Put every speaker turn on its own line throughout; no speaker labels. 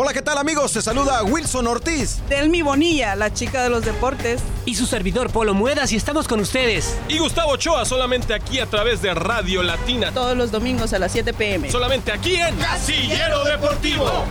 Hola, ¿qué tal amigos? Te saluda Wilson Ortiz.
Delmi Bonilla, la chica de los deportes.
Y su servidor Polo Muedas y estamos con ustedes.
Y Gustavo Ochoa solamente aquí a través de Radio Latina.
Todos los domingos a las 7 pm.
Solamente aquí en Casillero Deportivo.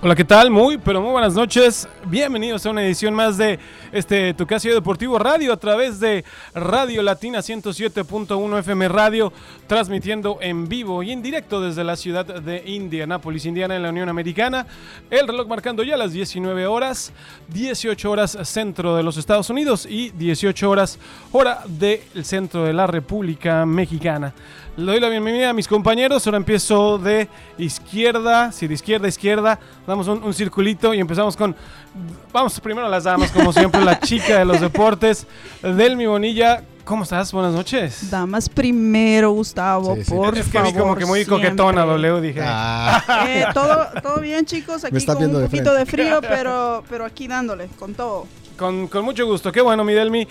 Hola, ¿qué tal? Muy, pero muy buenas noches. Bienvenidos a una edición más de este Tu Deportivo Radio a través de Radio Latina 107.1 FM Radio, transmitiendo en vivo y en directo desde la ciudad de Indianápolis, Indiana, en la Unión Americana. El reloj marcando ya las 19 horas, 18 horas centro de los Estados Unidos y 18 horas hora del centro de la República Mexicana. Le doy la bienvenida a mis compañeros. Ahora empiezo de izquierda, sí, de izquierda a izquierda. Damos un, un, circulito y empezamos con. Vamos primero a las damas, como siempre, la chica de los deportes, Delmi Bonilla. ¿Cómo estás? Buenas noches.
Damas primero, Gustavo, sí, sí. por
es que
favor.
vi como que muy
siempre.
coquetona, W, dije.
Ah. Eh, todo, todo bien, chicos. Aquí con un
de
poquito de frío, pero, pero aquí dándole, con todo.
Con, con mucho gusto. Qué bueno, mi Delmi.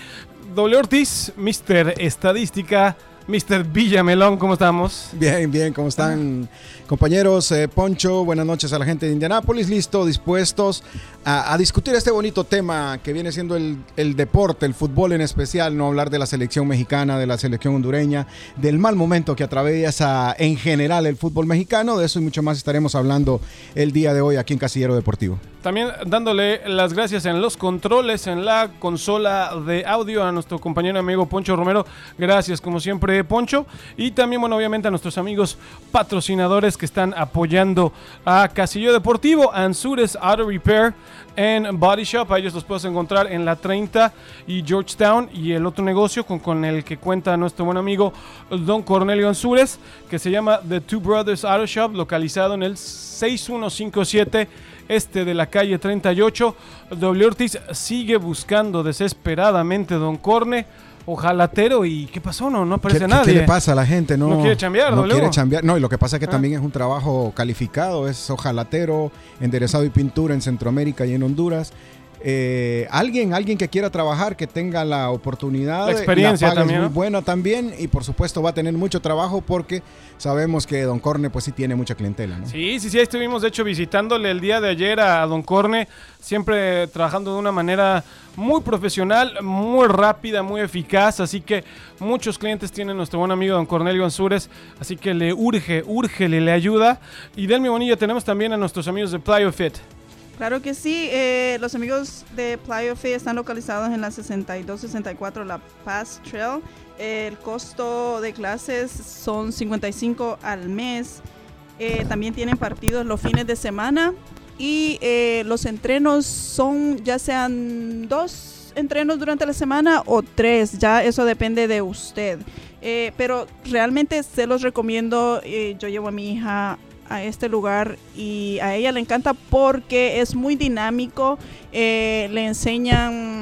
W Ortiz, Mr. Estadística. Mr. Villamelón, ¿cómo estamos?
Bien, bien, ¿cómo están compañeros? Eh, Poncho, buenas noches a la gente de Indianápolis, listo, dispuestos a, a discutir este bonito tema que viene siendo el, el, deporte, el fútbol en especial, no hablar de la selección mexicana, de la selección hondureña, del mal momento que atraviesa en general el fútbol mexicano, de eso y mucho más estaremos hablando el día de hoy aquí en Casillero Deportivo.
También dándole las gracias en los controles, en la consola de audio a nuestro compañero amigo Poncho Romero. Gracias como siempre Poncho. Y también, bueno, obviamente a nuestros amigos patrocinadores que están apoyando a Casillo Deportivo, Ansures Auto Repair en Body Shop. A ellos los puedes encontrar en la 30 y Georgetown. Y el otro negocio con, con el que cuenta nuestro buen amigo Don Cornelio Ansures, que se llama The Two Brothers Auto Shop, localizado en el 6157 este de la calle 38. W Ortiz sigue buscando desesperadamente Don Corne. Ojalatero y ¿qué pasó? No, no aparece
¿Qué,
nadie.
¿Qué le pasa a la gente? No,
no quiere chambear,
No quiere chambear. No, y lo que pasa es que
Ah.
también es un trabajo calificado. Es ojalatero, enderezado y pintura en Centroamérica y en Honduras. Eh, alguien, alguien que quiera trabajar, que tenga la oportunidad,
La experiencia
paga
también,
es
¿no?
muy buena también y por supuesto va a tener mucho trabajo porque sabemos que Don Corne pues sí tiene mucha clientela, ¿no?
Sí, sí, sí, estuvimos de hecho visitándole el día de ayer a Don Corne, siempre trabajando de una manera muy profesional, muy rápida, muy eficaz, así que muchos clientes tienen nuestro buen amigo Don Cornelio Ansures, así que le urge, urge, le, le ayuda. Y del mi bonilla tenemos también a nuestros amigos de Plyo Fit.
Claro que sí, eh, los amigos de Playa Fe están localizados en la 6264 La Paz Trail. El costo de clases son 55 al mes. Eh, también tienen partidos los fines de semana y eh, los entrenos son ya sean dos entrenos durante la semana o tres, ya eso depende de usted. Pero realmente se los recomiendo, yo llevo a mi hija a este lugar y a ella le encanta porque es muy dinámico, eh, le enseñan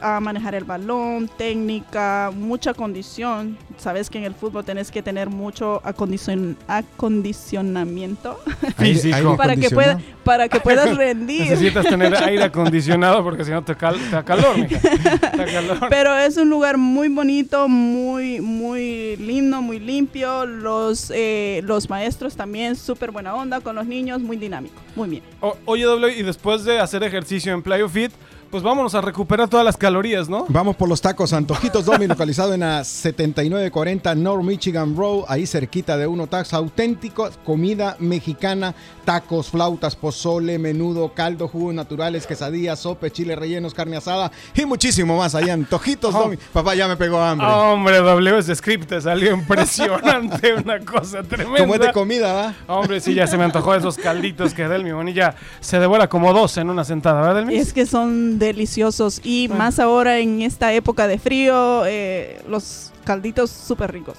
a manejar el balón, técnica, mucha condición. Sabes que en el fútbol tenés que tener mucho acondicion acondicionamiento
Físico.
Para que, pueda, para que puedas rendir.
Necesitas tener aire acondicionado porque si no te, cal- te da calor, mija. Te da calor.
Pero es un lugar muy bonito, muy, muy lindo, muy limpio. Los, eh, los maestros también súper buena onda con los niños, muy dinámico. Muy bien.
O- oye, W, y después de hacer ejercicio en Plyo Fit, pues vámonos a recuperar todas las calorías, ¿no?
Vamos por los tacos Antojitos Domi, localizado en la 7940 North Michigan Road, ahí cerquita de Uno Tax, auténtico, comida mexicana, tacos, flautas, pozole, menudo, caldo, jugos naturales, quesadillas, sope, chile rellenos, carne asada y muchísimo más allá. Antojitos
Oh.
Domi. Papá, ya me pegó hambre.
Hombre, W, ese script te salió impresionante, una cosa tremenda.
Como es de comida, ¿va?
Hombre, sí, ya se me antojó esos calditos que Delmi Bonilla se devora como dos en una sentada, ¿verdad, Delmi?
Es que son deliciosos y más ahora en esta época de frío, eh, los calditos súper ricos.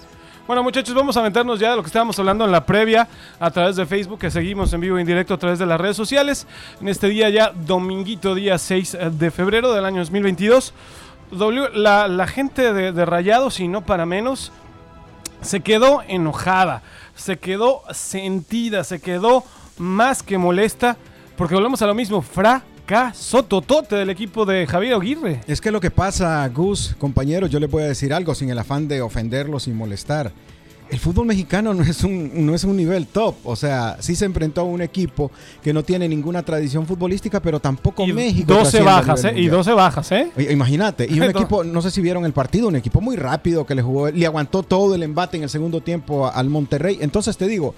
Bueno, muchachos, vamos a aventarnos ya de lo que estábamos hablando en la previa a través de Facebook, que seguimos en vivo e indirecto a través de las redes sociales. En este día ya, dominguito, día 6 de febrero del año 2022. W, la, la gente de, de Rayados, y no para menos, se quedó enojada, se quedó sentida, se quedó más que molesta, porque volvemos a lo mismo, fracaso totote del equipo de Javier Aguirre.
Es que lo que pasa, Gus, compañeros, yo les voy a decir algo sin el afán de ofenderlos y molestar. el fútbol mexicano no es un no es un nivel top, o sea, sí se enfrentó a un equipo que no tiene ninguna tradición futbolística, pero tampoco
Y
México.
12
trasciende a
bajas, ¿eh? Y
mundial.
12 bajas, ¿eh?
Imagínate, y un equipo, no sé si vieron el partido, un equipo muy rápido que le jugó, le aguantó todo el embate en el segundo tiempo al Monterrey. Entonces te digo,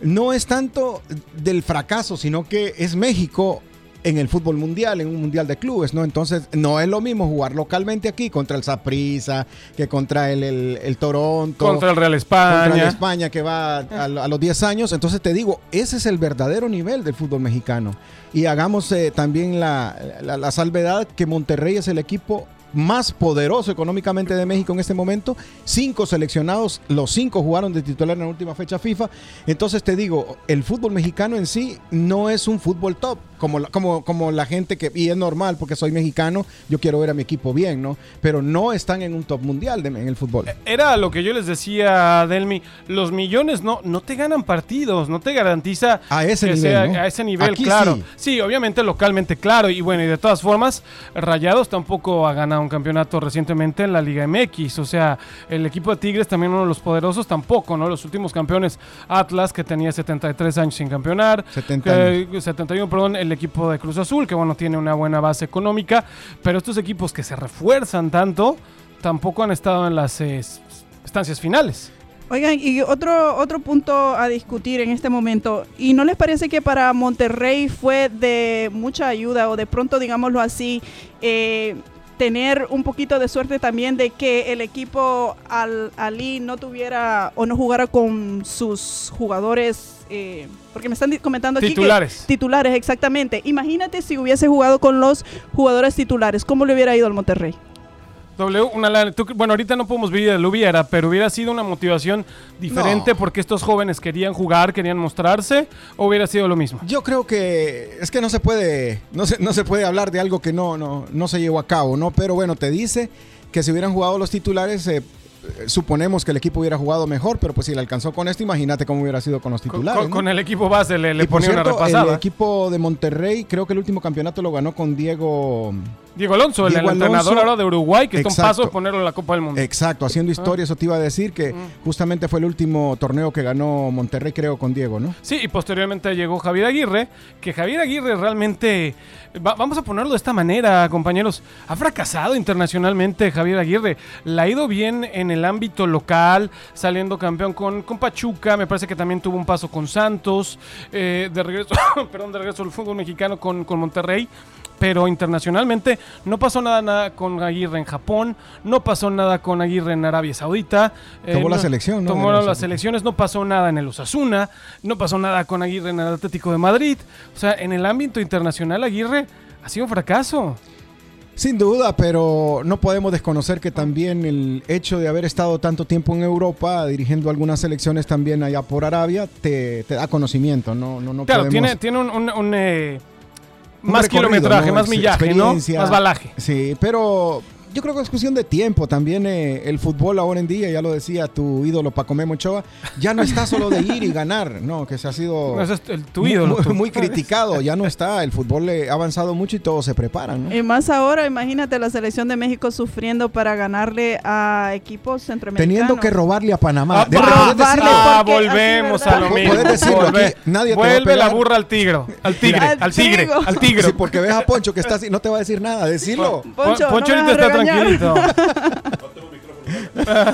no es tanto del fracaso, sino que es México en el fútbol mundial, en un mundial de clubes, ¿no? Entonces no es lo mismo jugar localmente aquí contra el Saprissa que contra el, el- el Toronto.
Contra el Real
contra el
España.
España que va a, a- a los 10 años. Entonces te digo, ese es el verdadero nivel del fútbol mexicano. Y hagamos eh, también la, la- la salvedad que Monterrey es el equipo más poderoso económicamente de México en este momento. Cinco seleccionados, los cinco jugaron de titular en la última fecha FIFA. Entonces te digo, el fútbol mexicano en sí no es un fútbol top, como la, como, como la gente que, y es normal porque soy mexicano, yo quiero ver a mi equipo bien, ¿no? Pero no están en un top mundial de- en el fútbol.
Era lo que yo les decía, Delmi. Los millones no, no te ganan partidos, no te garantiza
A ese
que
nivel,
sea-
¿no?
a ese nivel,
Aquí
claro.
sí.
Sí. obviamente localmente, claro. Y bueno, y de todas formas, Rayados tampoco ha ganado un campeonato recientemente en la Liga MX. O sea, el equipo de Tigres, también uno de los poderosos, tampoco, ¿no? Los últimos campeones, Atlas, que tenía 73 años sin campeonar.
70
que- 71, perdón, el equipo de Cruz Azul, que bueno, tiene una buena base económica. Pero estos equipos que se refuerzan tanto, tampoco han estado en las eh, estancias finales.
Oigan, y otro, otro punto a discutir en este momento, ¿y no les parece que para Monterrey fue de mucha ayuda o de pronto, digámoslo así, eh, tener un poquito de suerte también de que el equipo al Ali no tuviera o no jugara con sus jugadores, eh, porque me están comentando aquí que-
Titulares.
titulares, exactamente. Imagínate si hubiese jugado con los jugadores titulares, ¿cómo le hubiera ido al Monterrey?
W, una lana- tú- bueno, ahorita no podemos vivir del hubiera, pero hubiera sido una motivación diferente
No.
porque estos jóvenes querían jugar, querían mostrarse, o hubiera sido lo mismo.
Yo creo que es que no se puede, no se, no se puede hablar de algo que no, no, no se llevó a cabo, ¿no? Pero bueno, te dice que si hubieran jugado los titulares, eh, suponemos que el equipo hubiera jugado mejor, pero pues si le alcanzó con esto, imagínate cómo hubiera sido con los titulares.
con-
¿no?
con el equipo base le, le
Y
ponía una repasada.
El equipo de Monterrey, creo que el último campeonato lo ganó con Diego.
Diego Alonso, el-
Diego
el, entrenador ahora de Uruguay, que está un paso de ponerlo en la Copa del Mundo.
Exacto, haciendo historia, eso te iba a decir que justamente fue el último torneo que ganó Monterrey, creo, con Diego, ¿no?
Sí, y posteriormente llegó Javier Aguirre, que Javier Aguirre realmente, va- vamos a ponerlo de esta manera, compañeros, ha fracasado internacionalmente Javier Aguirre. Le ha ido bien en el ámbito local, saliendo campeón con, con Pachuca, me parece que también tuvo un paso con Santos, eh, de regreso, perdón, de regreso al fútbol mexicano con, con Monterrey. Pero internacionalmente no pasó nada, nada con Aguirre en Japón, no pasó nada con Aguirre en Arabia Saudita. eh,
Tomó la
no-
selección, ¿no?
Tomó
De los-
la selección no pasó nada en el Osasuna, no pasó nada con Aguirre en el Atlético de Madrid. O sea, en el ámbito internacional Aguirre ha sido un fracaso.
Sin duda, pero no podemos desconocer que también el hecho de haber estado tanto tiempo en Europa dirigiendo algunas selecciones también allá por Arabia te, te da conocimiento, no, no, no
Claro,
podemos-
tiene, tiene un, un- un, eh, más kilometraje,
¿no?
más millaje, ¿no? Más balaje.
Sí, pero yo creo que es cuestión de tiempo. También eh, el fútbol ahora en día, ya lo decía tu ídolo Paco Memo Ochoa, ya no está solo de ir y ganar, no, que se ha sido
No, ese es el, tu
muy-
ídolo.
muy, criticado, ya no está. El fútbol eh, ha avanzado mucho y todos se preparan, ¿no?
Y más ahora, imagínate la selección de México sufriendo para ganarle a equipos centroamericanos.
Teniendo que robarle a Panamá.
Ah,
De-
ah, ah, volvemos a lo
Puedes
mismo.
decirlo,
Volve-
aquí nadie te va a
Vuelve la burra al tigre, al tigre,
Al
tigre, al tigre.
Sí, porque ves a Poncho que está así, no te va a decir nada, decirlo.
Poncho, no
Poncho ahorita está
regañar.
Tranquilito.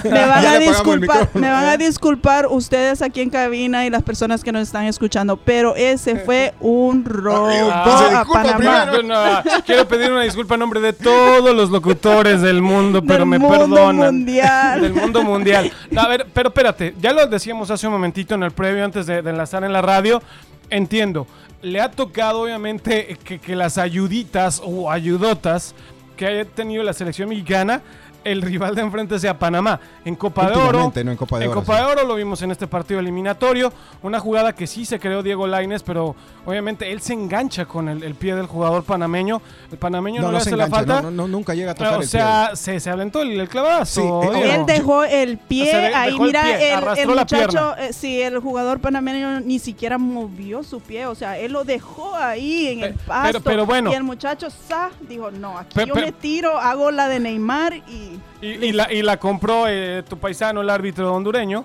Me van, a disculpar, me van a disculpar ustedes aquí en cabina y las personas que nos están escuchando, pero ese fue un robo
Ah,
a Panamá.
No, quiero pedir una disculpa en nombre de todos los locutores del mundo, pero
Del
me
mundo
perdonan.
mundial.
Del mundo mundial. No, a ver, pero espérate, ya lo decíamos hace un momentito en el previo antes de, de enlazar en la radio. Entiendo, le ha tocado obviamente que, que las ayuditas o ayudotas que haya tenido la selección mexicana, el rival de enfrente sea Panamá. En Copa de Oro.
No en Copa de
en
Oro,
Copa
sí.
de Oro lo vimos en este partido eliminatorio. Una jugada que sí se creó Diego Laines, pero obviamente él se engancha con el, el pie del jugador panameño. El panameño no,
No,
le hace la falta.
no, no, nunca llega a tocar
o
el
sea, se, se aventó el, el clavazo.
Sí, eh,
Diego.
Él dejó el pie ahí,
dejó el
mira,
pie,
el,
arrastró
el
la
muchacho,
pierna.
eh, sí, el jugador panameño ni siquiera movió su pie, o sea, él lo dejó ahí en el pasto.
pero- pero bueno.
Y el muchacho, sa, dijo, no, aquí
Pe-
yo me tiro, hago la de Neymar y...
Y, y la, y la compró eh, tu paisano, el árbitro hondureño.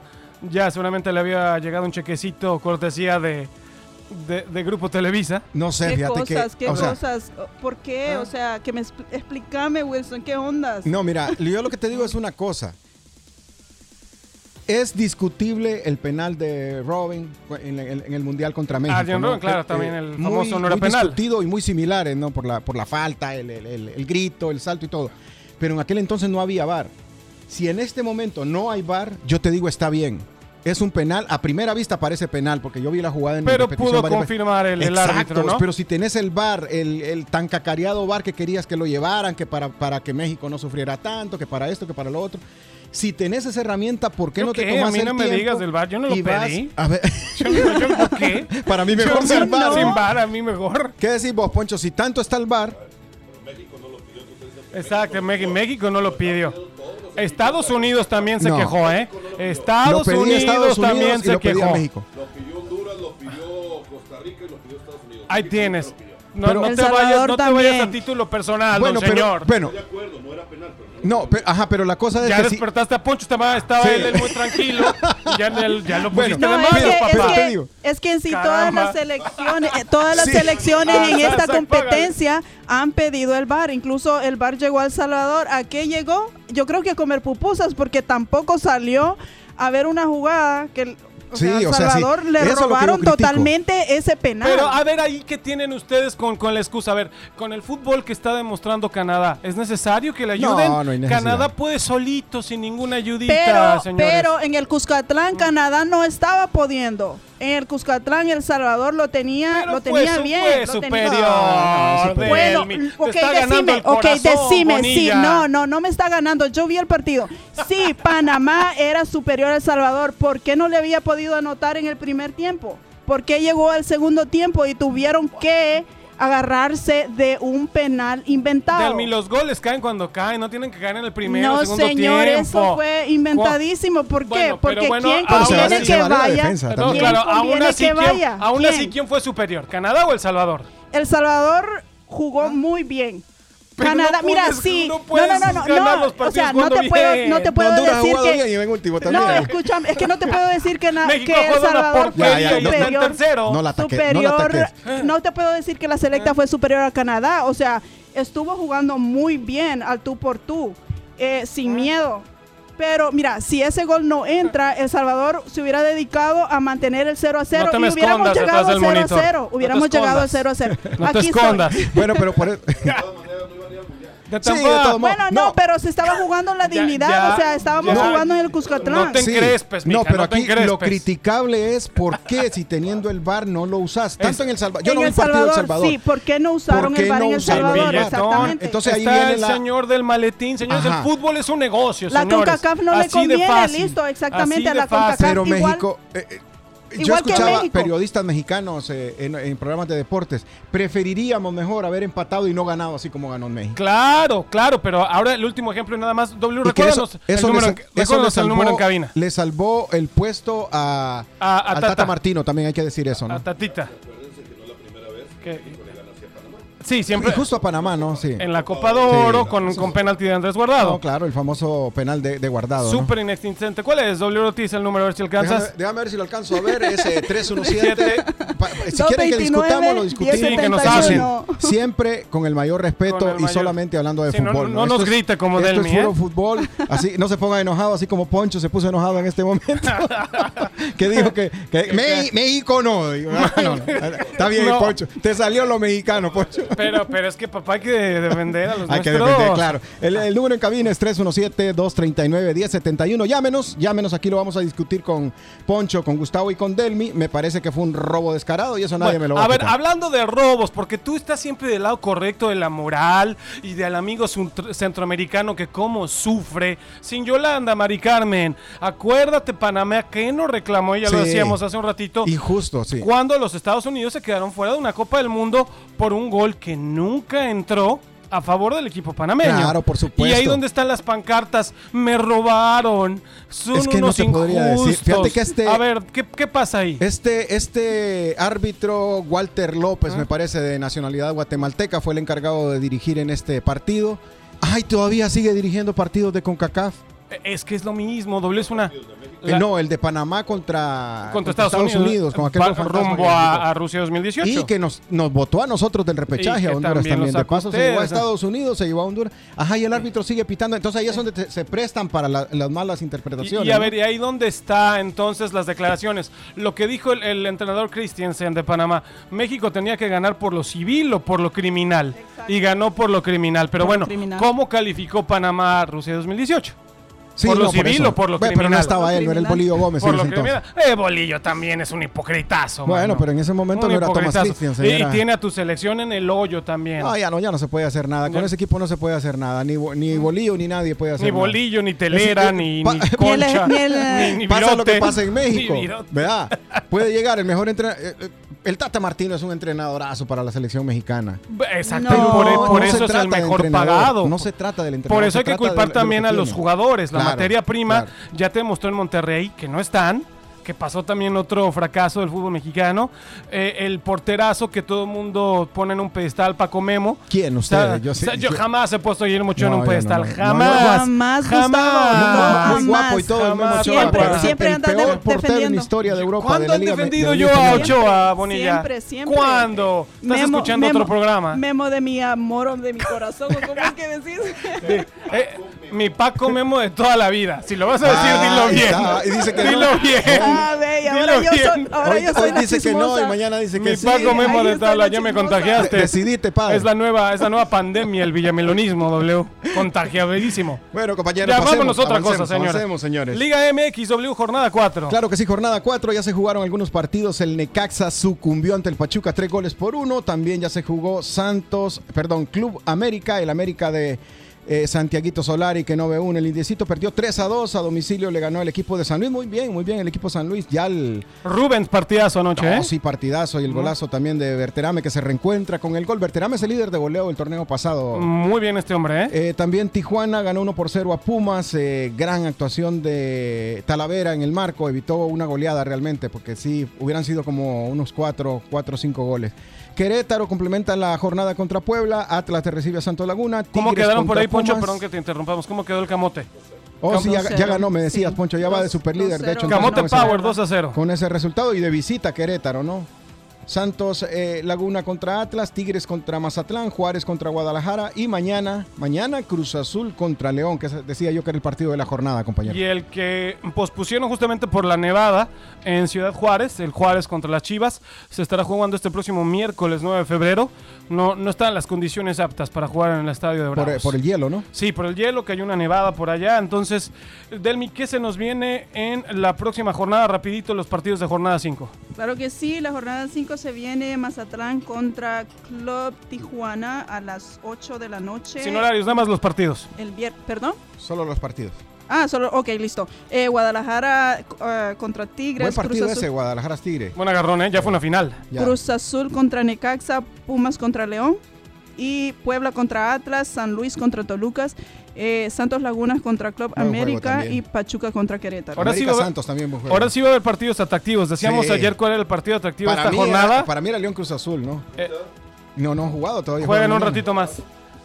Ya seguramente le había llegado un chequecito cortesía de, de, de Grupo Televisa.
No sé,
¿Qué
fíjate
cosas?
que.
¿Qué
o sea,
cosas? ¿Por qué?
Ah.
O sea, que me expl- explícame, Wilson, ¿qué ondas?
No, mira, yo lo que te digo es una cosa. Es discutible el penal de Robin en, el- en el Mundial contra México.
Arjen
¿no?
Robben, claro,
Eh,
también el
muy-
famoso no era
muy
penal.
discutido y muy similares, ¿no? Por la, por la falta, el, el- el- el grito, el salto y todo. Pero en aquel entonces no había VAR. Si en este momento no hay VAR, yo te digo está bien. Es un penal, a primera vista parece penal, porque yo vi la jugada en
Pero pudo confirmar el, el árbitro, ¿no?
pero si tenés el bar, el, el tan cacareado bar que querías que lo llevaran, que para, para que México no sufriera tanto, que para esto, que para lo otro. Si tenés esa herramienta, ¿por qué
¿Yo
no te
qué?
tomas
A mí
el
no me digas del VAR, yo no lo
vas-
pedí.
A ver,
Yo, yo- yo- ¿qué?
para mí mejor
Yo
sin bar.
sin VAR, a mí mejor.
¿Qué decís vos, Poncho? Si tanto está el bar,
Exacto, México, México no lo pidió. Estados Unidos también se
No.
quejó, ¿eh? Estados
pedí a
Unidos
Estados Unidos
también
y
se
lo
quejó.
México.
Lo pidió Honduras, lo pidió Costa Rica y lo pidió Estados Unidos.
Ahí
México
tienes.
no lo pidió.
No,
Pero-
no
El
te vayas,
Salvador
no te vayas a
también.
título personal,
bueno,
don
pero,
señor.
bueno,
De acuerdo, no era penal, pero no.
pero, ajá, pero la cosa es
ya
que si-
despertaste a Poncho, estaba, estaba
Sí.
él, él muy tranquilo. y ya, ya lo
Bueno,
pusiste
No,
de
es
manos,
que, es,
papá.
te
que,
digo.
es que en sí
Caramba.
todas las selecciones, eh, todas las
Sí.
selecciones
Ah,
en esta competencia han pedido el bar. Incluso el bar llegó a El Salvador. ¿A qué llegó? Yo creo que a comer pupusas porque tampoco salió a ver una jugada que el- o
Sí,
sea, a El
o sea, sí.
Salvador le
Eso
robaron totalmente ese penal.
Pero a ver ahí qué tienen ustedes con, con la excusa. A ver, con el fútbol que está demostrando Canadá, ¿es necesario que le
No,
ayuden?
no hay necesidad.
Canadá puede solito, sin ninguna ayudita,
pero,
señores.
pero en el Cuscatlán Canadá no estaba pudiendo. En el Cuscatlán El Salvador lo tenía,
Pero
lo tenía bien.
fue
lo tenía-
superior.
No, no, superior.
Bueno,
Delmi. Te
ok, decime, ok, decime, sí, no, no, no me está ganando, yo vi el partido. Sí, Panamá era superior a El Salvador, ¿por qué no le había podido anotar en el primer tiempo? ¿Por qué llegó al segundo tiempo y tuvieron que agarrarse de un penal inventado?
Delmi, los goles caen cuando caen, no tienen que caer en el primero
no,
o segundo
señor,
tiempo.
eso fue inventadísimo. ¿Por qué?
Bueno,
Porque
bueno,
¿quién
se
conviene que
se
vaya?
defensa
No,
también.
¿Quién
claro, aún así,
que
¿quién,
vaya?
aún así, ¿quién fue superior? ¿Canadá o El Salvador?
El Salvador jugó muy bien.
Pero
Canadá,
no
mira,
puedes-
sí.
no
No,
puedes
no, no, no, O sea, no te puedo, no te puedo
Honduras
decir que
bien y en último también.
no, escúchame, es que no te puedo decir que, na-
México
que El Salvador fue
Ya, ya,
superior.
tercero.
No la no la
superior.
ataques.
No te puedo decir que la selecta fue superior a Canadá. O sea, estuvo jugando muy bien al tú por tú, eh, sin miedo. Pero mira, si ese gol no entra, El Salvador se hubiera dedicado a mantener el 0 a 0
No te
y
me
hubiéramos
escondas
llegado al
del
0 a
monitor.
0.
No te
Hubiéramos llegado al
escondas.
0 a 0.
No te
Aquí estoy.
escondas.
Bueno, pero por eso. Sí, de.
Bueno, no,
No.
pero se estaba jugando la
Ya-
dignidad,
ya-
o sea, estábamos
ya-
jugando en el Cuscatlán.
No te encrespes, mija,
no, pero
no te
aquí lo criticable es por qué si teniendo el VAR no lo usas. Tanto en El Salvador. Yo
en
no vi partido del
Salvador,
Salvador.
sí, ¿por qué no usaron
¿Por qué
el
no
en El Salvador? Exactamente.
Entonces ahí
Está
viene
el
la-
señor del maletín, señores.
Ajá.
El fútbol es un negocio,
La
señores.
CONCACAF no le
Así
conviene, listo, exactamente,
Así
a la CONCACAF.
Pero
Igual-
México. Yo
igual que
escuchaba
México.
periodistas mexicanos eh, en, en programas de deportes. Preferiríamos mejor haber empatado y no ganado así como ganó México.
Claro, claro, pero ahora el último ejemplo y nada más. W,
que
recuérdanos
eso,
el
eso,
número, en-
eso
el
salvó,
número en cabina.
le salvó el puesto a,
A- a
al Tata.
Tata.
Martino, también hay que decir eso, ¿no?
A Tatita.
Acuérdense que no es la primera vez
Que- Sí, siempre
Y justo a Panamá, ¿no? Sí.
en la Copa de Oro
Sí.
con, con penalti de Andrés Guardado.
No, claro, el famoso penal de, de guardado. ¿no?
Súper inexistente. ¿Cuál es? W Ortiz, el número, a ver si
Déjame,
alcanzas.
déjame ver si lo alcanzo a ver. Es eh, 317. Pa- si quieren que
229,
discutamos, lo discutimos.
Sí, que nos
1071.
Siempre con el mayor respeto
el
y
mayor-
solamente hablando de
Sí, no-
fútbol.
no nos
Esto es-
grite como
esto
Delmi,
es puro
¿eh?
fútbol. Así, no se ponga enojado, así como Poncho se puso enojado en este momento. que dijo que, que Me- México no. Digo, ah, no, no. Está bien,
No.
Poncho. Te salió lo mexicano, Poncho.
Pero, pero es que papá hay que defender a los
Hay que
nuestros.
defender, claro. El, el número en cabina es 317-239-1071. Llámenos, llámenos. Aquí lo vamos a discutir con Poncho, con Gustavo y con Delmi. Me parece que fue un robo descarado y eso nadie
Bueno,
me lo va a
a ver,
quitar.
hablando de robos, porque tú estás siempre del lado correcto de la moral y del amigo centro- centroamericano que cómo sufre. Sin Yolanda, Mari Carmen, acuérdate Panamá que nos reclamó, ya lo
Sí.
decíamos hace un ratito,
Injusto, sí.
cuando los Estados Unidos se quedaron fuera de una Copa del Mundo por un gol que nunca entró a favor del equipo panameño.
Claro, por supuesto.
Y ahí donde están las pancartas, me robaron, son
Es que no
unos
te podría decir. Fíjate que este-
A ver, ¿qué, qué pasa ahí?
Este, este árbitro, Walter López, me parece, de nacionalidad guatemalteca, fue el encargado de dirigir en este partido. Ay, todavía sigue dirigiendo partidos de CONCACAF.
Es que es lo mismo, W es una...
Eh,
la-
no, el de Panamá contra,
contra Estados, Unidos,
con aquel
rumbo a, Rusia 2018.
Y que nos, nos votó a nosotros del repechaje
Y
a Honduras
también
De paso se llevó a. Estados Unidos, se llevó a Honduras. Ajá, y el árbitro sigue pitando. Entonces ahí es donde te- se prestan para la- las malas interpretaciones.
y a
¿no?
ver, ¿y ahí dónde está entonces las declaraciones? Lo que dijo el, el entrenador Christiansen de Panamá, México tenía que ganar por lo civil o por lo criminal.
Exacto.
Y ganó por lo criminal. Pero
Por
bueno,
criminal.
¿cómo calificó Panamá a Rusia 2018?
Sí,
¿por lo
no,
civil
eso.
o por lo
Ve, Pero
criminal?
no estaba él, no era el
Criminal.
Bolillo Gómez
por
en
lo criminal. Eh, Bolillo también es un hipocritazo.
Bueno,
mano.
pero en ese momento
Un
no era Thomas. Christiansen.
Y,
era-
tiene a tu selección en el hoyo también.
No, ya no, ya no se puede hacer nada. Con
Ya.
ese equipo no se puede hacer nada. Ni, ni Bolillo ni nadie puede hacer
ni
nada.
bolillo, ni telera,
Es- eh,
ni, ni
Ni
concha,
ni el-
ni, ni
pasa lo que pasa en México.
ni.
¿Verdad? Puede llegar el mejor entrenador. El Tata Martino es un entrenadorazo para la selección mexicana.
Exacto,
No.
por, por
No se
eso es el mejor pagado.
No se trata del entrenador.
Por eso hay que culpar
lo
también
que
a los jugadores. La materia prima
claro.
ya te demostró en Monterrey que no están. Que pasó también otro fracaso del fútbol mexicano. Eh, el porterazo que todo el mundo pone en un pedestal, Paco Memo.
¿Quién
O sea,
ustedes? Yo
o
sé-
sea, yo
yo-
jamás he puesto a Guillermo Ochoa
No,
en un pedestal.
no, no,
jamás.
Jamás,
Jamás.
Muy guapo y todo el
Jamás.
Memo Ochoa.
Siempre- siempre
el
anda
peor
de-
portero en
defendiendo.
la historia de Europa.
¿Cuándo han
Liga
defendido
de
yo a. Ochoa, Bonilla?
Siempre, siempre.
¿Cuándo? ¿Estás
Memo-
escuchando
Memo-
otro programa?
Memo de mi amor o de mi corazón, ¿o ¿cómo es que decís?
Eh, mi Paco Memo de toda la vida. Si lo vas a decir,
Ah,
dilo bien.
está. Y dice que no.
dilo bien.
Ah, ahora
Dilo
yo soy,
bien.
ahora
Hoy,
yo soy
hoy
la
dice que no y mañana dice que
Mi
sí.
Paco Memo de tabla,
la
ya me contagiaste.
Decidite, padre.
Es la nueva, es la nueva pandemia, el villamelonismo, W. Contagiadísimo.
Bueno, compañeros,
Ya,
pasemos,
vámonos otra cosa, señores.
avancemos, señores.
Liga MX, W, jornada 4.
Claro que sí, jornada 4, ya se jugaron algunos partidos. El Necaxa sucumbió ante el Pachuca, tres goles por uno. También ya se jugó Santos, perdón, Club América, el América de eh, Santiaguito Solari, que no ve uno. El Indiecito perdió 3 a 2 a domicilio, le ganó el equipo de San Luis. Muy bien, muy bien, el equipo San Luis. Ya el.
Rubens, partidazo anoche, ¿eh?
Sí, partidazo. Y el golazo también de Berterame, que se reencuentra con el gol. Berterame es el líder de goleo del torneo pasado.
Muy bien este hombre, ¿eh?
Eh, también Tijuana ganó 1 por 0 a Pumas. eh, gran actuación de Talavera en el marco. Evitó una goleada realmente, porque sí, hubieran sido como unos 4 o 5 goles. Querétaro complementa la jornada contra Puebla. Atlas te recibe a Santo Laguna.
¿Cómo quedaron por ahí, Poncho?
Pumas.
Perdón que te interrumpamos. ¿Cómo quedó el camote?
Oh, sí, ya, ya
2-0,
ganó, me decías,
sí.
Poncho. Ya va de superlíder. De hecho,
2-0.
entonces,
Camote Power 2 a 0.
con ese resultado y de visita a Querétaro, ¿no? Santos eh, Laguna contra Atlas, Tigres contra Mazatlán, Juárez contra Guadalajara y mañana, mañana Cruz Azul contra León, que decía yo que era el partido de la jornada, compañero.
Y el que pospusieron justamente por la nevada en Ciudad Juárez, el Juárez contra las Chivas, se estará jugando este próximo miércoles 9 de febrero. No, no están las condiciones aptas para jugar en el estadio de
Por,
Bravos.
por el hielo, ¿no?
Sí, por el hielo, que hay una nevada por allá. Entonces, Delmi, ¿qué se nos viene en la próxima jornada? Rapidito los partidos de jornada 5.
Claro que sí, la jornada 5 se viene Mazatlán contra Club Tijuana a las 8 de la noche.
Sin horarios, nada más los partidos.
El vier- ¿Perdón?
Solo los partidos.
Ah, solo, ok, listo. Eh, Guadalajara eh, contra Tigres.
Buen partido
Cruz Azul,
ese, Guadalajara Tigre.
Buen agarrón, ¿eh? Ya fue una final.
Ya.
Cruz Azul contra Necaxa, Pumas contra León. Y Puebla contra Atlas, San Luis contra Tolucas, eh, Santos Lagunas contra Club
Buen
América y Pachuca contra Querétaro.
Ahora sí va a-
Santos también buen juego.
Ahora sí va a haber partidos atractivos. Decíamos
Sí.
ayer cuál era el partido atractivo de
para
esta
mí,
jornada.
Era, para mí era León Cruz Azul, ¿no?
Eh,
No, no han jugado todavía.
Juegan un
mañana.
ratito más.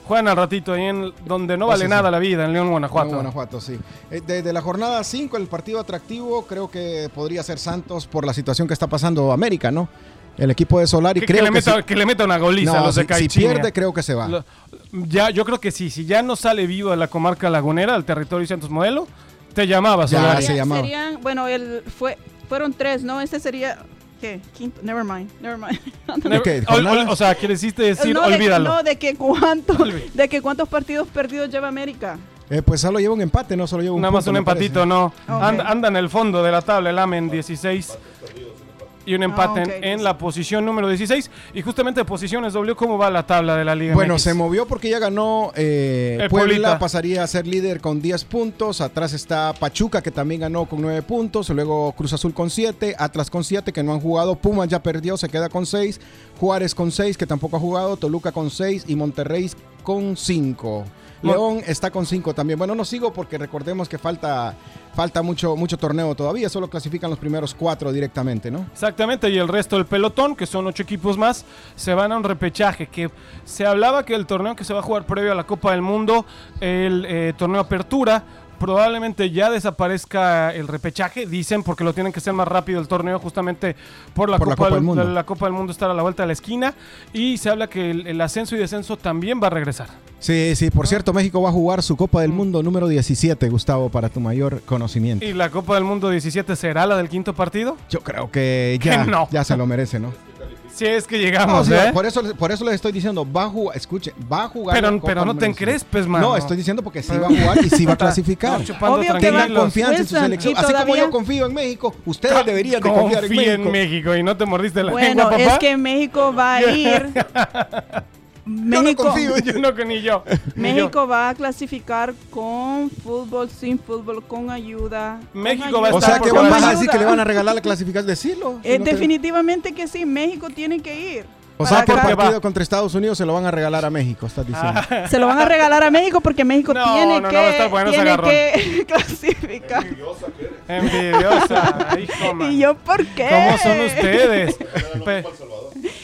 Juegan al ratito ahí en donde no
Oh,
vale
sí,
nada
sí.
la vida, en León, Guanajuato.
No, Guanajuato, sí. Eh, Desde la jornada 5, el partido atractivo, creo que podría ser Santos por la situación que está pasando América, ¿no? El equipo de Solari
que, que
creo
le
que,
meta,
sí-
que le meta una goliza a
No,
los de
si, si pierde, creo que se va.
Lo- ya, yo creo que sí. Si ya no sale vivo de la comarca lagunera, del territorio Santos Modelo, te llamaba
Ya,
Solari.
se llamaba.
Serían, bueno, el, fue, fueron tres, ¿no? Este sería, ¿qué? Quinto, never mind, never mind.
Ne-
Ok,
ol- ol-
jornada-
o sea, quieres decir,
no, de,
olvídalo.
no, de que, cuánto, de que cuántos partidos perdidos lleva América.
Eh, pues solo lleva un empate, no solo lleva un
Nada más
punto,
un
me
empatito,
parece.
no.
Ok.
Anda, anda en el fondo de la tabla el AMEN 16 y un empate en-
ok,
en, la posición número 16. Y justamente de posiciones W, ¿cómo va la tabla de la Liga
Bueno,
MX?
se movió porque ya ganó eh,
El
Puebla,
Pueblita.
pasaría a ser líder con 10 puntos. Atrás está Pachuca, que también ganó con 9 puntos. Luego Cruz Azul con 7, Atlas con 7, que no han jugado. Pumas ya perdió, se queda con 6. Juárez con 6, que tampoco ha jugado. Toluca con 6 y Monterrey con 5.
Mon-
León está con 5 también. Bueno, no sigo porque recordemos que falta, falta mucho, mucho torneo todavía. Solo clasifican los primeros 4 directamente, ¿no?
Exactamente, y el resto del pelotón, que son ocho equipos más, se van a un repechaje. Que se hablaba que el torneo que se va a jugar previo a la Copa del Mundo, el eh, torneo Apertura, probablemente ya desaparezca el repechaje, dicen, porque lo tienen que hacer más rápido el torneo, justamente por la,
Por la
Copa, del,
Mundo.
la Copa del Mundo estar a la vuelta de la esquina. Y se habla que el, el ascenso y descenso también va a regresar.
Sí, sí, por cierto, México va a jugar su Copa del Mundo número 17, Gustavo, para tu mayor conocimiento.
¿Y la Copa del Mundo 17 será la del quinto partido?
Yo creo que ya,
Que no.
ya se lo merece, ¿no?
Si es que
No,
llegamos,
sí,
¿eh?
por, eso, por eso les estoy diciendo, va a jugar, escuche, va a jugar.
Pero, no te
número 17.
encrespes, mano.
No, estoy diciendo porque sí va a jugar y sí va a clasificar.
Obvio
Tengan confianza en su selección. Así como yo confío en México, ustedes deberían de confiar en México.
en México y no te mordiste la
Bueno,
lengua, papá.
es que México va a ir. México,
confío.
Yo no que ni yo. ni yo.
México va a clasificar con fútbol, sin fútbol, con ayuda. con
México va a
O
estar
sea, que
por
van a decir que le van a regalar la clasificación. Decirlo.
Eh,
Si no te-
definitivamente que sí, México tiene que ir.
O sea,
porque
partido
va.
contra Estados Unidos se lo van a regalar a México, estás diciendo.
Se lo van a regalar a México porque México
No,
tiene
no, no,
que,
bueno ese
tiene que clasificar.
Envidiosa que eres.
Envidiosa, hijo, man.
¿Y yo por qué?
¿Cómo son ustedes?
No,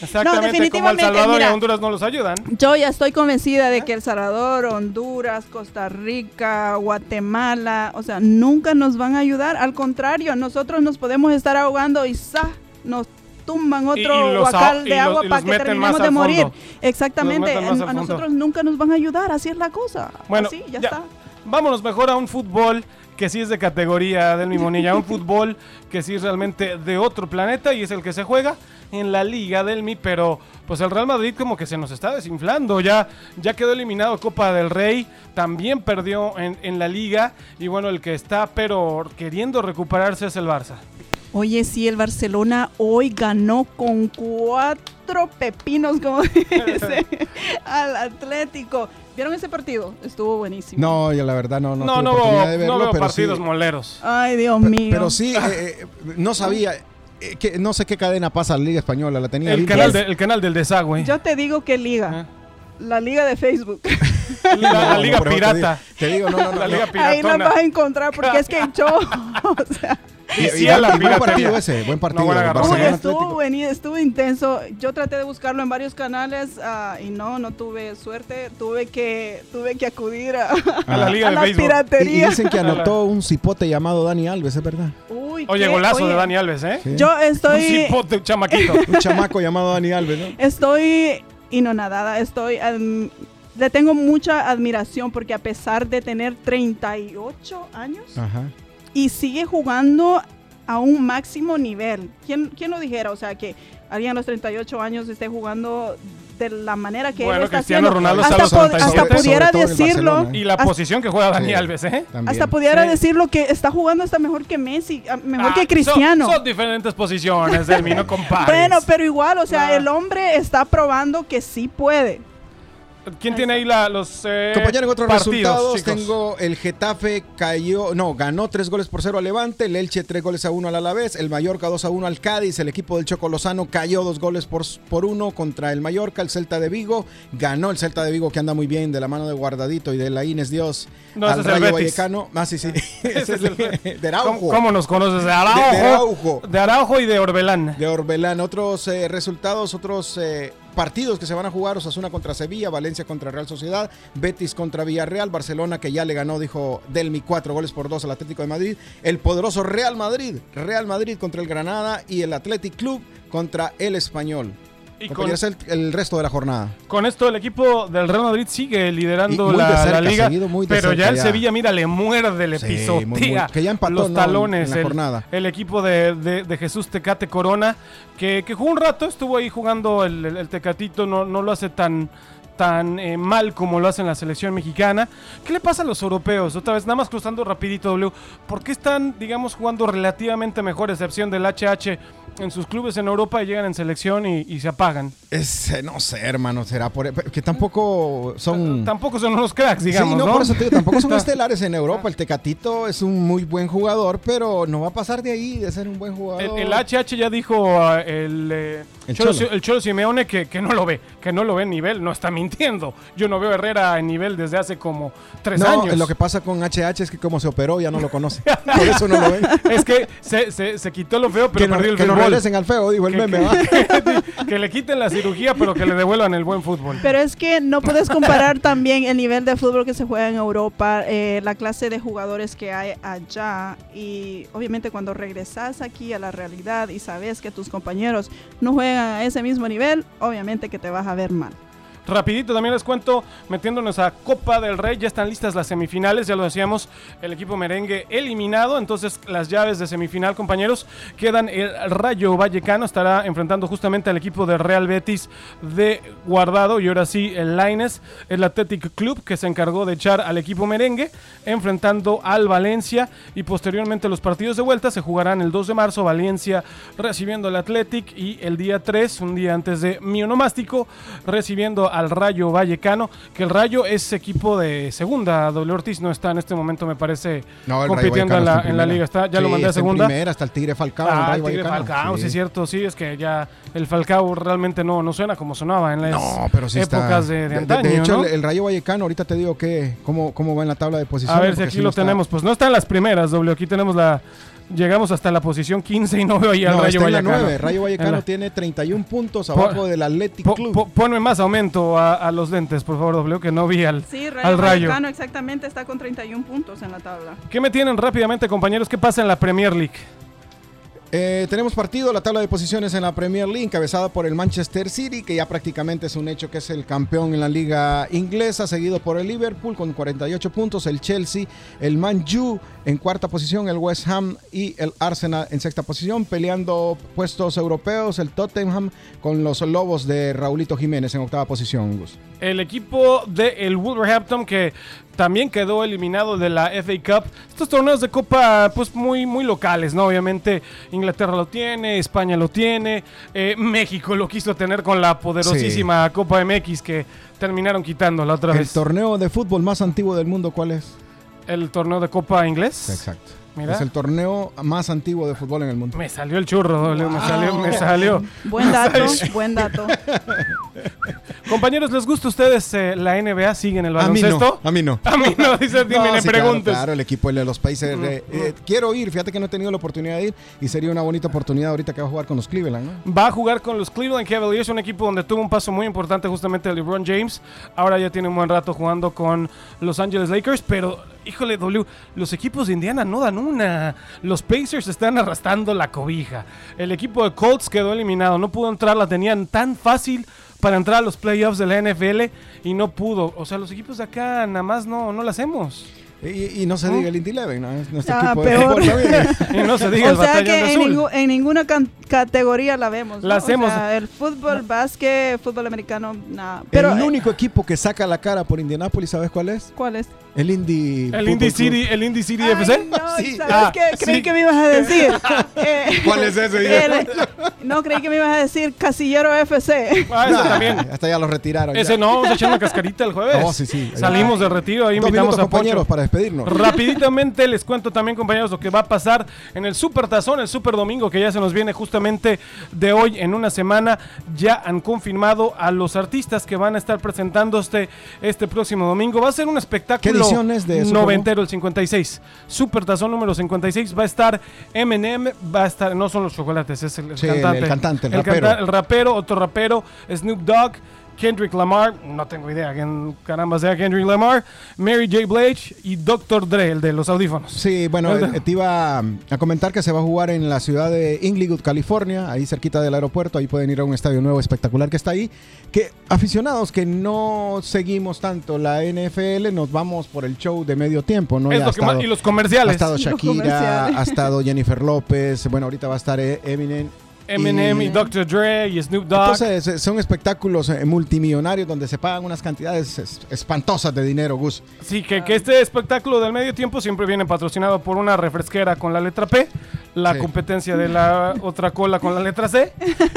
Pe-
no.
Exactamente, como El
definitivamente,
Salvador y. Honduras no los ayudan.
Yo ya estoy convencida de que El Salvador, Honduras, Costa Rica, Guatemala, o sea, nunca nos van a ayudar. Al contrario, nosotros nos podemos estar ahogando y ¡za! nos tumban otro
y
guacal
y
de
los-
agua para que terminemos de morir. Exactamente, a nosotros nunca nos van a ayudar, así es la cosa.
Bueno,
Así, ya,
ya.
está.
Vámonos mejor a un fútbol que sí es de categoría del Mimonilla, un fútbol que sí es realmente de otro planeta y es el que se juega en la Liga del Mi, pero pues el Real Madrid como que se nos está desinflando, ya, ya quedó eliminado Copa del Rey, también perdió en, en la Liga y bueno, el que está pero queriendo recuperarse es el Barça.
Oye, sí, el Barcelona hoy ganó con cuatro pepinos, como dice, al Atlético. ¿Vieron ese partido? Estuvo buenísimo.
No, yo la verdad no, no,
No,
tuve
no,
oportunidad
veo,
de verlo,
no veo
pero
partidos
sí,
moleros.
Ay, Dios mío.
pero sí, eh, eh, no sabía, eh, que, no sé qué cadena pasa la Liga Española, la tenía
El canal, de- el canal del desagüe.
Yo te digo que liga.
Ah.
La liga de Facebook.
La, la
No, no,
Liga
te
Pirata.
digo- Te digo, no, no, no.
La. Liga
Ahí la
Piratona.
vas a encontrar porque es que yo, o sea,
Y, y-
Sí, a la
y buen
piratería.
partido ese, buen partido.
agarrón,
uy, estuvo estuvo intenso. Yo traté de buscarlo en varios canales ah, y no, no tuve suerte. Tuve que, tuve que acudir a,
A la Liga de
la
Béisbol.
Y, y
piratería.
dicen que anotó un cipote llamado Dani Alves, ¿es verdad?
Uy,
Oye,
qué-
golazo
oye,
de Dani Alves, ¿eh?
Sí.
Yo
Un
estoy,
cipote, chamaquito.
Un chamaco llamado Dani Alves, ¿no?
estoy inonadada. Estoy, le tengo mucha admiración porque a pesar de tener 38 años
Ajá.
Y sigue jugando a un máximo nivel. ¿Quién, quién lo dijera? O sea, que alguien a los 38 años esté jugando de la manera que él
Bueno,
está
Cristiano
haciendo.
Ronaldo
hasta,
está a los
pod-
37.
hasta pudiera decirlo,
Y la
Hasta-
posición que juega Dani
Sí.
Alves, ¿eh?
También.
hasta pudiera
Sí.
decirlo que está jugando hasta mejor que Messi, a- mejor
Ah,
que Cristiano.
Son, son diferentes posiciones, Delmi, no compares.
bueno, pero igual, o sea,
Ah.
el hombre está probando que sí puede.
¿Quién tiene ahí la, los eh,
Compañeros, en otros
partidos,
resultados
chicos?
tengo el Getafe cayó, no, ganó tres goles por cero al Levante, el Elche tres goles a uno al Alavés, el Mallorca 2 a 1 al Cádiz, el equipo del Choco Lozano cayó dos goles por, por uno contra el Mallorca, el Celta de Vigo, ganó el Celta de Vigo que anda muy bien de la mano de Guardadito y de la Inés Dios
No,
al
ese es el
Rayo
Betis.
Vallecano. Ah, sí, sí.
Ese
Ese
es el-
de Araujo.
¿Cómo, cómo nos conoces? De Araujo.
De- de Araujo.
De Araujo y de Orbelán.
de Orbelán. Otros eh, resultados, otros eh, partidos que se van a jugar: Osasuna contra Sevilla, Valencia contra Real Sociedad, Betis contra Villarreal, Barcelona que ya le ganó, dijo Delmi, cuatro goles por dos al Atlético de Madrid, el poderoso Real Madrid, Real Madrid contra el Granada y el Athletic Club contra el Español.
Y con,
el, el resto de la jornada.
con esto el equipo del Real Madrid sigue liderando la,
cerca,
la liga.
seguido
pero ya el
ya.
Sevilla, mira, le muerde, le
Sí,
pisotea
muy, muy- que ya empató,
los
¿no?
talones.
en la
el,
jornada.
el equipo de, de- de Jesús Tecate Corona, que, que jugó un rato, estuvo ahí jugando el, el- el Tecatito, no, no lo hace tan tan eh, mal como lo hace en la selección mexicana. ¿Qué le pasa a los europeos? Otra vez, nada más cruzando rapidito, W. ¿Por qué están, digamos, jugando relativamente mejor, excepción del HH, en sus clubes en Europa y llegan en selección y, y se apagan?
Es, eh, no sé, hermano, será por que tampoco son.
Tampoco son unos cracks, digamos,
sí, no,
¿no?
por eso te digo, tampoco son estelares en Europa. El Tecatito es un muy buen jugador, pero no va a pasar de ahí, de ser un buen jugador.
El, el HH ya dijo ah, el, eh,
El
Cholo,
Cholo.
el Cholo Simeone que, que no lo ve, que no lo ve en nivel, no está mintiendo. Entiendo. Yo no veo a Herrera en nivel desde hace como tres
No,
años.
lo que pasa con HH es que como se operó ya no lo conoce. Por eso no lo ven.
Es que se, se- se quitó lo feo, pero
que no,
perdió el
que no
fútbol.
regresen al feo, dijo el
Que-
meme.
que- que le quiten la cirugía, pero que le devuelvan el buen fútbol.
Pero es que no puedes comparar también el nivel de fútbol que se juega en Europa, eh, la clase de jugadores que hay allá y obviamente cuando regresas aquí a la realidad y sabes que tus compañeros no juegan a ese mismo nivel, obviamente que te vas a ver mal.
Rapidito también les cuento, metiéndonos a Copa del Rey, ya están listas las semifinales, ya lo decíamos, el equipo merengue eliminado, entonces las llaves de semifinal, compañeros, quedan el Rayo Vallecano, estará enfrentando justamente al equipo de Real Betis de Guardado y ahora sí el Laines, el Athletic Club que se encargó de echar al equipo merengue, enfrentando al Valencia y posteriormente los partidos de vuelta se jugarán el 2 de marzo, Valencia recibiendo al Athletic y el día 3, un día antes de mi onomástico, al Rayo Vallecano, que el Rayo es equipo de segunda, W Ortiz no está en este momento, me parece,
No, el
compitiendo en la,
está
en la liga, está, ya lo
Sí,
mandé a
en
segunda.
primera, hasta el Tigre Falcao. el
Ah,
Rayo
Tigre
Vallecano.
Falcao, sí.
Sí.
es cierto, sí, es que ya el Falcao realmente no, no suena como sonaba en las
No, pero sí
épocas de, de
de,
antaño,
de hecho,
¿no?
el, el Rayo Vallecano, ahorita te digo que cómo, cómo va en la tabla de posiciones.
A ver si aquí lo
está-
tenemos. Pues no está en las primeras, W. Aquí tenemos la. Llegamos hasta la posición 15 y no veo ahí al
No,
Rayo Vallecano.
9. Rayo Vallecano
la-
tiene 31 puntos
Po-
abajo del Athletic
Po-
Club.
po- ponme más aumento a, a los lentes, por favor, W, que no vi al,
Sí, Rayo
al Rayo.
Vallecano exactamente está con 31 puntos en la tabla.
¿Qué me tienen rápidamente, compañeros? ¿Qué pasa en la Premier League?
Eh, tenemos partido, la tabla de posiciones en la Premier League, encabezada por el Manchester City, que ya prácticamente es un hecho que es el campeón en la liga inglesa, seguido por el Liverpool con 48 puntos, el Chelsea, el Man U en cuarta posición, el West Ham y el Arsenal en sexta posición, peleando puestos europeos, el Tottenham con los Lobos de Raulito Jiménez en octava posición, Gus.
El equipo del Wolverhampton que también quedó eliminado de la FA Cup. Estos torneos de copa pues muy, muy locales, ¿no? Obviamente Inglaterra lo tiene, España lo tiene, eh, México lo quiso tener con la poderosísima Copa MX que terminaron quitando la otra
El
vez.
torneo de fútbol más antiguo del mundo, ¿cuál es?
El torneo de copa inglés.
Exacto.
Mira.
Es el torneo más antiguo de fútbol en el mundo.
Me salió el churro, doble, me salió, me salió.
Buen dato, buen dato.
Compañeros, ¿les gusta a ustedes eh, la NBA? ¿Siguen el
A mí no,
baloncesto?
a mí no.
A mí no, dice, dime,
No,
me
sí,
preguntes.
Claro, el equipo de los países. eh, eh, quiero ir, fíjate que no he tenido la oportunidad de ir y sería una bonita oportunidad ahorita que va a jugar con los Cleveland, ¿no?
Va a jugar con los Cleveland Cavaliers, un equipo donde tuvo un paso muy importante justamente de LeBron James. Ahora ya tiene un buen rato jugando con Los Angeles Lakers, pero híjole, W, los equipos de Indiana no dan una. Los Pacers están arrastrando la cobija. El equipo de Colts quedó eliminado, no pudo entrar, la tenían tan fácil para entrar a los playoffs de la NFL y no pudo. O sea, los equipos de acá nada más no, no lo hacemos.
Y, y no se diga el Indy Eleven, ¿no? Es nuestro
Ah,
equipo de
peor.
fútbol también.
Y no se diga el
o sea
batallón
que
de
en, en ninguna can- categoría la vemos. ¿no?
La
O
hacemos.
sea, el fútbol, básquet, fútbol americano, nada. Pero,
el
eh,
único equipo que saca la cara por Indianapolis, ¿sabes cuál es?
¿Cuál es?
El Indy.
El
Club.
City, el Indy City
Ay,
FC.
no,
Sí.
¿sabes
Ah,
qué? Creí
sí.
que me ibas a decir. Eh,
¿Cuál es ese?
el- no, creí que me ibas a decir Casillero FC.
Ah, ese también.
Hasta ya lo retiraron. ya.
Ese no, vamos a echar una cascarita el jueves.
Oh, sí, sí.
Salimos de retiro, ahí
Dos
invitamos
minutos,
a Poncho.
compañeros, para despedirnos.
Rapiditamente les cuento también, compañeros, lo que va a pasar en el Super Tazón, el Super Domingo, que ya se nos viene justamente de hoy en una semana. Ya han confirmado a los artistas que van a estar presentándose este próximo domingo. Va a ser un espectáculo
¿Qué edición es de Super
noventero, el 56. Super Tazón número 56. Va a estar Eminem, va a estar, no son los chocolates, es el, el
Sí, el-
cantante.
el cantante, el
canta-
rapero.
el rapero, otro rapero, Snoop Dogg. Kendrick Lamar, no tengo idea quién caramba sea Kendrick Lamar, Mary J. Blige y Dr. Dre, el de los audífonos.
Sí, bueno, eh, te iba a comentar que se va a jugar en la ciudad de Inglewood, California, ahí cerquita del aeropuerto, ahí pueden ir a un estadio nuevo espectacular que está ahí, que aficionados que no seguimos tanto la NFL, nos vamos por el show de medio tiempo, ¿no?
Es
Ya
lo
ha
que más-
estado-
y los
ha
comerciales.
estado
Los
Shakira, ha estado Jennifer López, bueno, ahorita va a estar eh, Eminem.
Eminem y, Dr. Dre y Snoop Dogg.
Entonces, eh, son espectáculos eh, multimillonarios donde se pagan unas cantidades es- espantosas de dinero, Gus.
sí, que, que este espectáculo del medio tiempo siempre viene patrocinado por una refresquera con la letra P. la
Sí.
competencia de la otra cola con la letra C.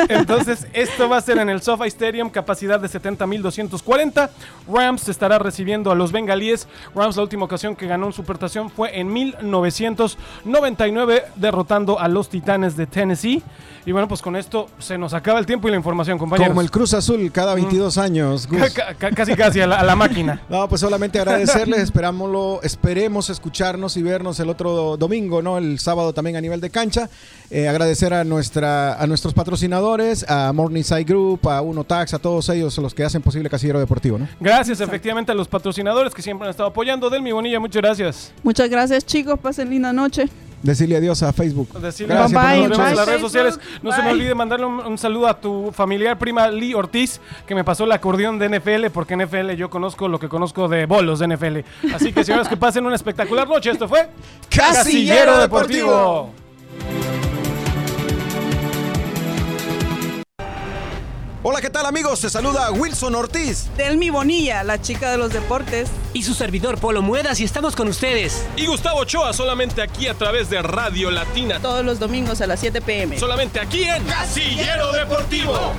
Entonces, esto va a ser en el SoFi Stadium, capacidad de 70.240. Rams estará recibiendo a los bengalíes. Rams, la última ocasión que ganó un supertazón fue en 1999, derrotando a los Titanes de Tennessee. Y bueno, pues con esto se nos acaba el tiempo y la información, compañeros.
Como el Cruz Azul cada 22 años. Gus.
Ca- ca- casi, casi a la, a la máquina.
No, pues solamente agradecerles, esperámoslo, esperemos escucharnos y vernos el otro domingo, ¿no? El sábado también a nivel de cancha. Eh, agradecer a nuestra, a nuestros patrocinadores, a Morningside Group, a Uno Tax, a todos ellos los que hacen posible Casillero Deportivo, ¿no?
Gracias efectivamente a los patrocinadores que siempre han estado apoyando. Delmi Bonilla, muchas gracias.
Muchas gracias, chicos. Pasen linda noche.
Decirle adiós a Facebook.
Decirle
Gracias
Bye,
nos
las
en redes sociales. No se me
bye.
olvide mandarle un, un saludo a tu familiar prima Lee Ortiz, que me pasó el acordeón de NFL, porque en NFL yo conozco lo que conozco de bolos de NFL. Así que señores, que pasen una espectacular noche. Esto fue
Casillero Deportivo. Hola, ¿qué tal amigos? Se saluda Wilson Ortiz.
Delmi Bonilla, la chica de los deportes.
Y su servidor Polo Muedas y estamos con ustedes.
Y Gustavo Ochoa solamente aquí a través de Radio Latina.
Todos los domingos a las 7 pm.
Solamente aquí en Casillero Deportivo.